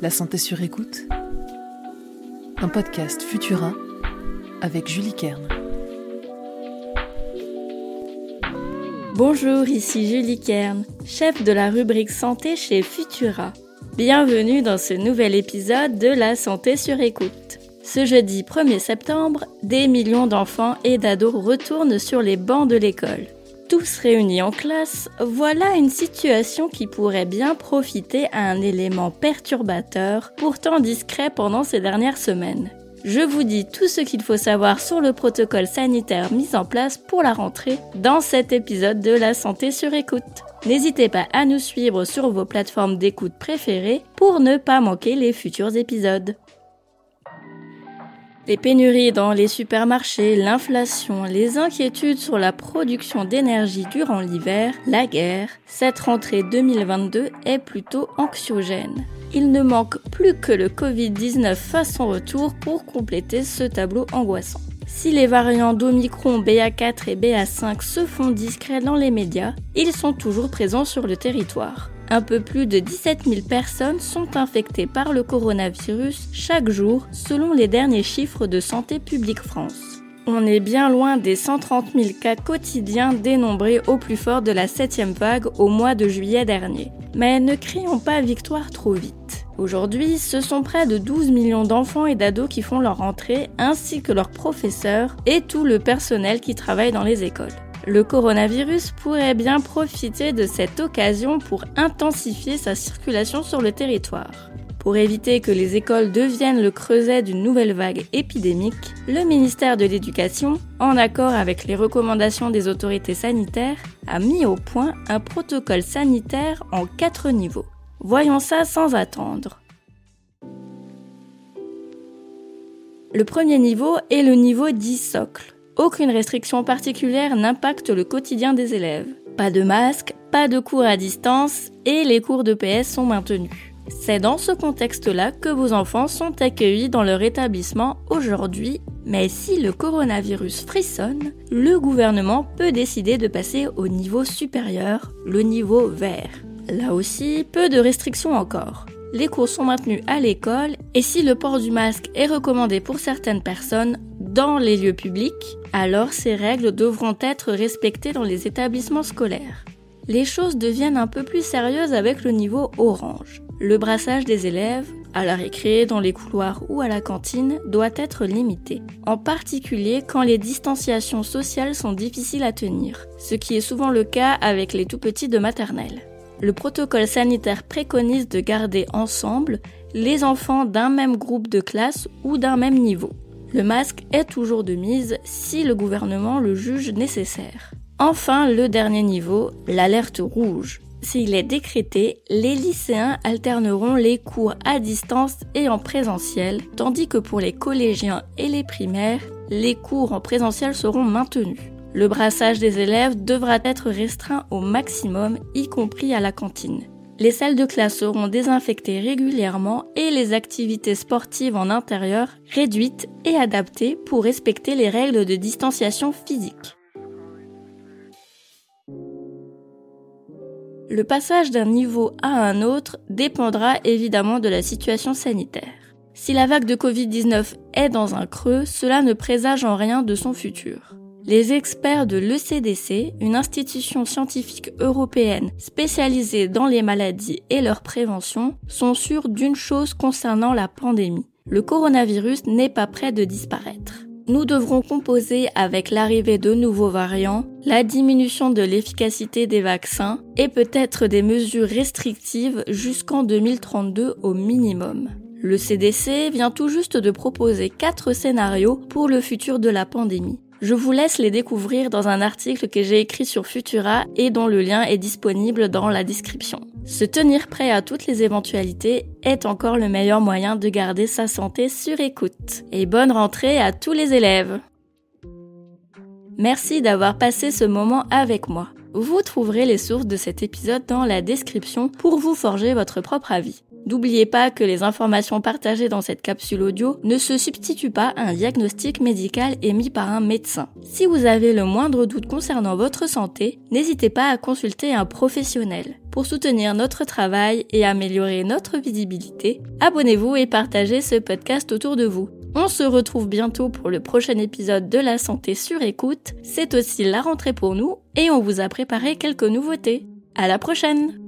La santé sur écoute. Un podcast Futura avec Julie Kern. Bonjour, ici Julie Kern, chef de la rubrique santé chez Futura. Bienvenue dans ce nouvel épisode de La santé sur écoute. Ce jeudi 1er septembre, des millions d'enfants et d'ados retournent sur les bancs de l'école tous réunis en classe, voilà une situation qui pourrait bien profiter à un élément perturbateur, pourtant discret pendant ces dernières semaines. Je vous dis tout ce qu'il faut savoir sur le protocole sanitaire mis en place pour la rentrée dans cet épisode de La santé sur écoute. N'hésitez pas à nous suivre sur vos plateformes d'écoute préférées pour ne pas manquer les futurs épisodes. Les pénuries dans les supermarchés, l'inflation, les inquiétudes sur la production d'énergie durant l'hiver, la guerre, cette rentrée 2022 est plutôt anxiogène. Il ne manque plus que le Covid-19 fasse son retour pour compléter ce tableau angoissant. Si les variants d'Omicron BA4 et BA5 se font discrets dans les médias, ils sont toujours présents sur le territoire. Un peu plus de 17 000 personnes sont infectées par le coronavirus chaque jour selon les derniers chiffres de Santé publique France. On est bien loin des 130 000 cas quotidiens dénombrés au plus fort de la septième vague au mois de juillet dernier. Mais ne crions pas victoire trop vite. Aujourd'hui, ce sont près de 12 millions d'enfants et d'ados qui font leur entrée, ainsi que leurs professeurs et tout le personnel qui travaille dans les écoles. Le coronavirus pourrait bien profiter de cette occasion pour intensifier sa circulation sur le territoire. Pour éviter que les écoles deviennent le creuset d'une nouvelle vague épidémique, le ministère de l'Éducation, en accord avec les recommandations des autorités sanitaires, a mis au point un protocole sanitaire en quatre niveaux. Voyons ça sans attendre. Le premier niveau est le niveau dit socle aucune restriction particulière n'impacte le quotidien des élèves. Pas de masque, pas de cours à distance et les cours de PS sont maintenus. C'est dans ce contexte-là que vos enfants sont accueillis dans leur établissement aujourd'hui, mais si le coronavirus frissonne, le gouvernement peut décider de passer au niveau supérieur, le niveau vert. Là aussi, peu de restrictions encore les cours sont maintenus à l'école et si le port du masque est recommandé pour certaines personnes dans les lieux publics, alors ces règles devront être respectées dans les établissements scolaires. Les choses deviennent un peu plus sérieuses avec le niveau orange. Le brassage des élèves, à la récré, dans les couloirs ou à la cantine, doit être limité, en particulier quand les distanciations sociales sont difficiles à tenir, ce qui est souvent le cas avec les tout petits de maternelle le protocole sanitaire préconise de garder ensemble les enfants d'un même groupe de classe ou d'un même niveau. Le masque est toujours de mise si le gouvernement le juge nécessaire. Enfin, le dernier niveau, l'alerte rouge. S'il est décrété, les lycéens alterneront les cours à distance et en présentiel, tandis que pour les collégiens et les primaires, les cours en présentiel seront maintenus. Le brassage des élèves devra être restreint au maximum, y compris à la cantine. Les salles de classe seront désinfectées régulièrement et les activités sportives en intérieur réduites et adaptées pour respecter les règles de distanciation physique. Le passage d'un niveau à un autre dépendra évidemment de la situation sanitaire. Si la vague de Covid-19 est dans un creux, cela ne présage en rien de son futur. Les experts de l'ECDC, une institution scientifique européenne spécialisée dans les maladies et leur prévention, sont sûrs d'une chose concernant la pandémie. Le coronavirus n'est pas prêt de disparaître. Nous devrons composer avec l'arrivée de nouveaux variants, la diminution de l'efficacité des vaccins et peut-être des mesures restrictives jusqu'en 2032 au minimum. Le CDC vient tout juste de proposer quatre scénarios pour le futur de la pandémie. Je vous laisse les découvrir dans un article que j'ai écrit sur Futura et dont le lien est disponible dans la description. Se tenir prêt à toutes les éventualités est encore le meilleur moyen de garder sa santé sur écoute. Et bonne rentrée à tous les élèves Merci d'avoir passé ce moment avec moi. Vous trouverez les sources de cet épisode dans la description pour vous forger votre propre avis. N'oubliez pas que les informations partagées dans cette capsule audio ne se substituent pas à un diagnostic médical émis par un médecin. Si vous avez le moindre doute concernant votre santé, n'hésitez pas à consulter un professionnel. Pour soutenir notre travail et améliorer notre visibilité, abonnez-vous et partagez ce podcast autour de vous. On se retrouve bientôt pour le prochain épisode de La Santé sur écoute. C'est aussi la rentrée pour nous et on vous a préparé quelques nouveautés. À la prochaine!